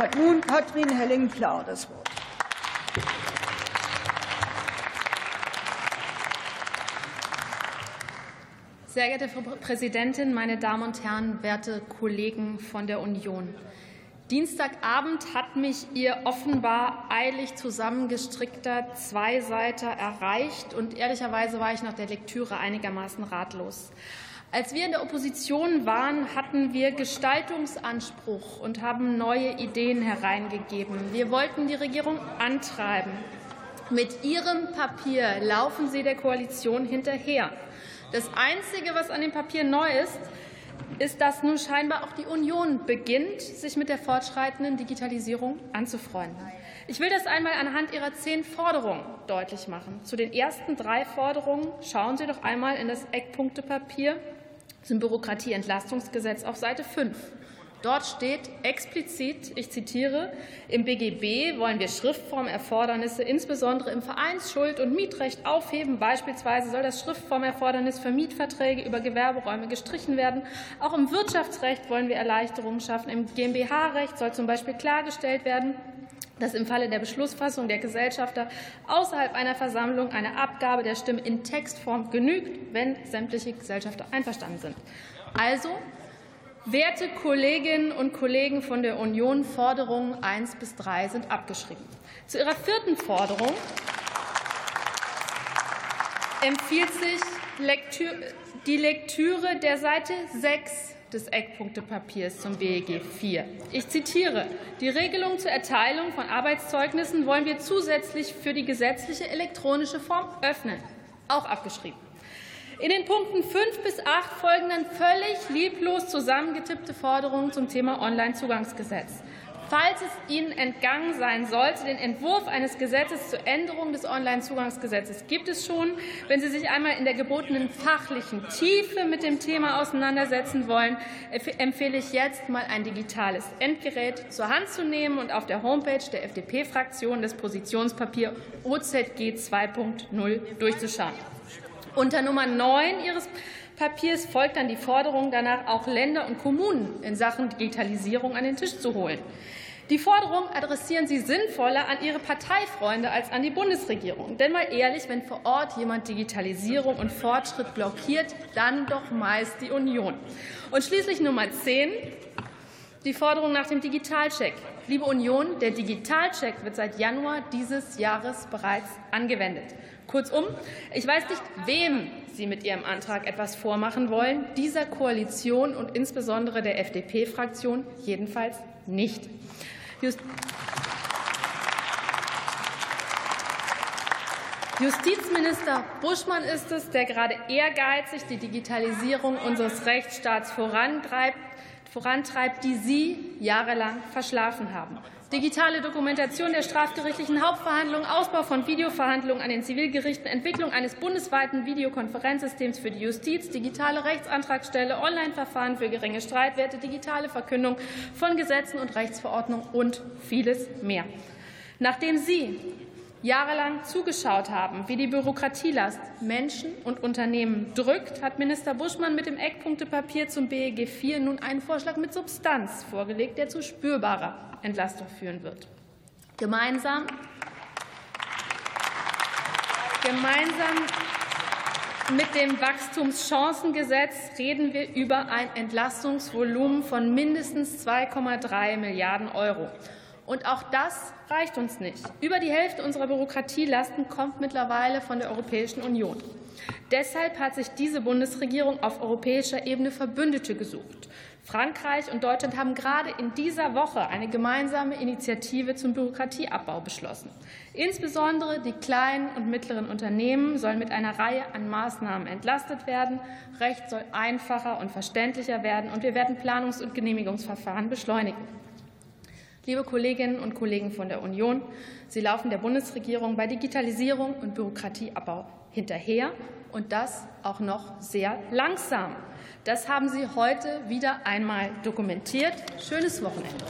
hat nun Katrin Helling-Klar das Wort. Sehr geehrte Frau Präsidentin, meine Damen und Herren, werte Kollegen von der Union! Dienstagabend hat mich Ihr offenbar eilig zusammengestrickter Zweiseiter erreicht, und ehrlicherweise war ich nach der Lektüre einigermaßen ratlos. Als wir in der Opposition waren, hatten wir Gestaltungsanspruch und haben neue Ideen hereingegeben. Wir wollten die Regierung antreiben. Mit Ihrem Papier laufen Sie der Koalition hinterher. Das Einzige, was an dem Papier neu ist, ist, dass nun scheinbar auch die Union beginnt, sich mit der fortschreitenden Digitalisierung anzufreunden. Ich will das einmal anhand Ihrer zehn Forderungen deutlich machen. Zu den ersten drei Forderungen schauen Sie doch einmal in das Eckpunktepapier zum Bürokratieentlastungsgesetz auf Seite 5. Dort steht explizit, ich zitiere, im BGB wollen wir Schriftformerfordernisse insbesondere im Vereinsschuld- und Mietrecht aufheben. Beispielsweise soll das Schriftformerfordernis für Mietverträge über Gewerberäume gestrichen werden. Auch im Wirtschaftsrecht wollen wir Erleichterungen schaffen. Im GmbH-Recht soll zum Beispiel klargestellt werden, dass im Falle der Beschlussfassung der Gesellschafter außerhalb einer Versammlung eine Abgabe der Stimme in Textform genügt, wenn sämtliche Gesellschafter einverstanden sind. Also, werte Kolleginnen und Kollegen von der Union, Forderungen 1 bis 3 sind abgeschrieben. Zu Ihrer vierten Forderung empfiehlt sich die Lektüre der Seite 6 des Eckpunktepapiers zum BEG 4. Ich zitiere. Die Regelung zur Erteilung von Arbeitszeugnissen wollen wir zusätzlich für die gesetzliche elektronische Form öffnen. Auch abgeschrieben. In den Punkten 5 bis 8 folgen dann völlig lieblos zusammengetippte Forderungen zum Thema Onlinezugangsgesetz. Falls es Ihnen entgangen sein sollte, den Entwurf eines Gesetzes zur Änderung des Onlinezugangsgesetzes gibt es schon. Wenn Sie sich einmal in der gebotenen fachlichen Tiefe mit dem Thema auseinandersetzen wollen, empfehle ich jetzt mal ein digitales Endgerät zur Hand zu nehmen und auf der Homepage der FDP-Fraktion das Positionspapier OZG 2.0 durchzuschauen. Unter Nummer 9 Ihres Papiers folgt dann die Forderung danach, auch Länder und Kommunen in Sachen Digitalisierung an den Tisch zu holen. Die Forderung adressieren Sie sinnvoller an Ihre Parteifreunde als an die Bundesregierung. Denn mal ehrlich, wenn vor Ort jemand Digitalisierung und Fortschritt blockiert, dann doch meist die Union. Und schließlich Nummer 10, die Forderung nach dem Digitalcheck. Liebe Union, der Digitalcheck wird seit Januar dieses Jahres bereits angewendet. Kurzum, ich weiß nicht, wem Sie mit Ihrem Antrag etwas vormachen wollen, dieser Koalition und insbesondere der FDP-Fraktion jedenfalls nicht. Justizminister Buschmann ist es, der gerade ehrgeizig die Digitalisierung unseres Rechtsstaats vorantreibt, vorantreibt, die Sie jahrelang verschlafen haben. Digitale Dokumentation der strafgerichtlichen Hauptverhandlungen, Ausbau von Videoverhandlungen an den Zivilgerichten, Entwicklung eines bundesweiten Videokonferenzsystems für die Justiz, digitale Rechtsantragstelle, Online-Verfahren für geringe Streitwerte, digitale Verkündung von Gesetzen und Rechtsverordnungen und vieles mehr. Nachdem Sie jahrelang zugeschaut haben, wie die Bürokratielast Menschen und Unternehmen drückt, hat Minister Buschmann mit dem Eckpunktepapier zum BEG 4 nun einen Vorschlag mit Substanz vorgelegt, der zu spürbarer Entlastung führen wird. Gemeinsam, gemeinsam mit dem Wachstumschancengesetz reden wir über ein Entlastungsvolumen von mindestens 2,3 Milliarden Euro. Und auch das reicht uns nicht. Über die Hälfte unserer Bürokratielasten kommt mittlerweile von der Europäischen Union. Deshalb hat sich diese Bundesregierung auf europäischer Ebene Verbündete gesucht. Frankreich und Deutschland haben gerade in dieser Woche eine gemeinsame Initiative zum Bürokratieabbau beschlossen. Insbesondere die kleinen und mittleren Unternehmen sollen mit einer Reihe an Maßnahmen entlastet werden. Recht soll einfacher und verständlicher werden, und wir werden Planungs- und Genehmigungsverfahren beschleunigen. Liebe Kolleginnen und Kollegen von der Union, Sie laufen der Bundesregierung bei Digitalisierung und Bürokratieabbau hinterher, und das auch noch sehr langsam. Das haben Sie heute wieder einmal dokumentiert. Schönes Wochenende.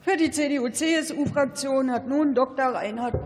Für die CDU-CSU-Fraktion hat nun Dr. Reinhard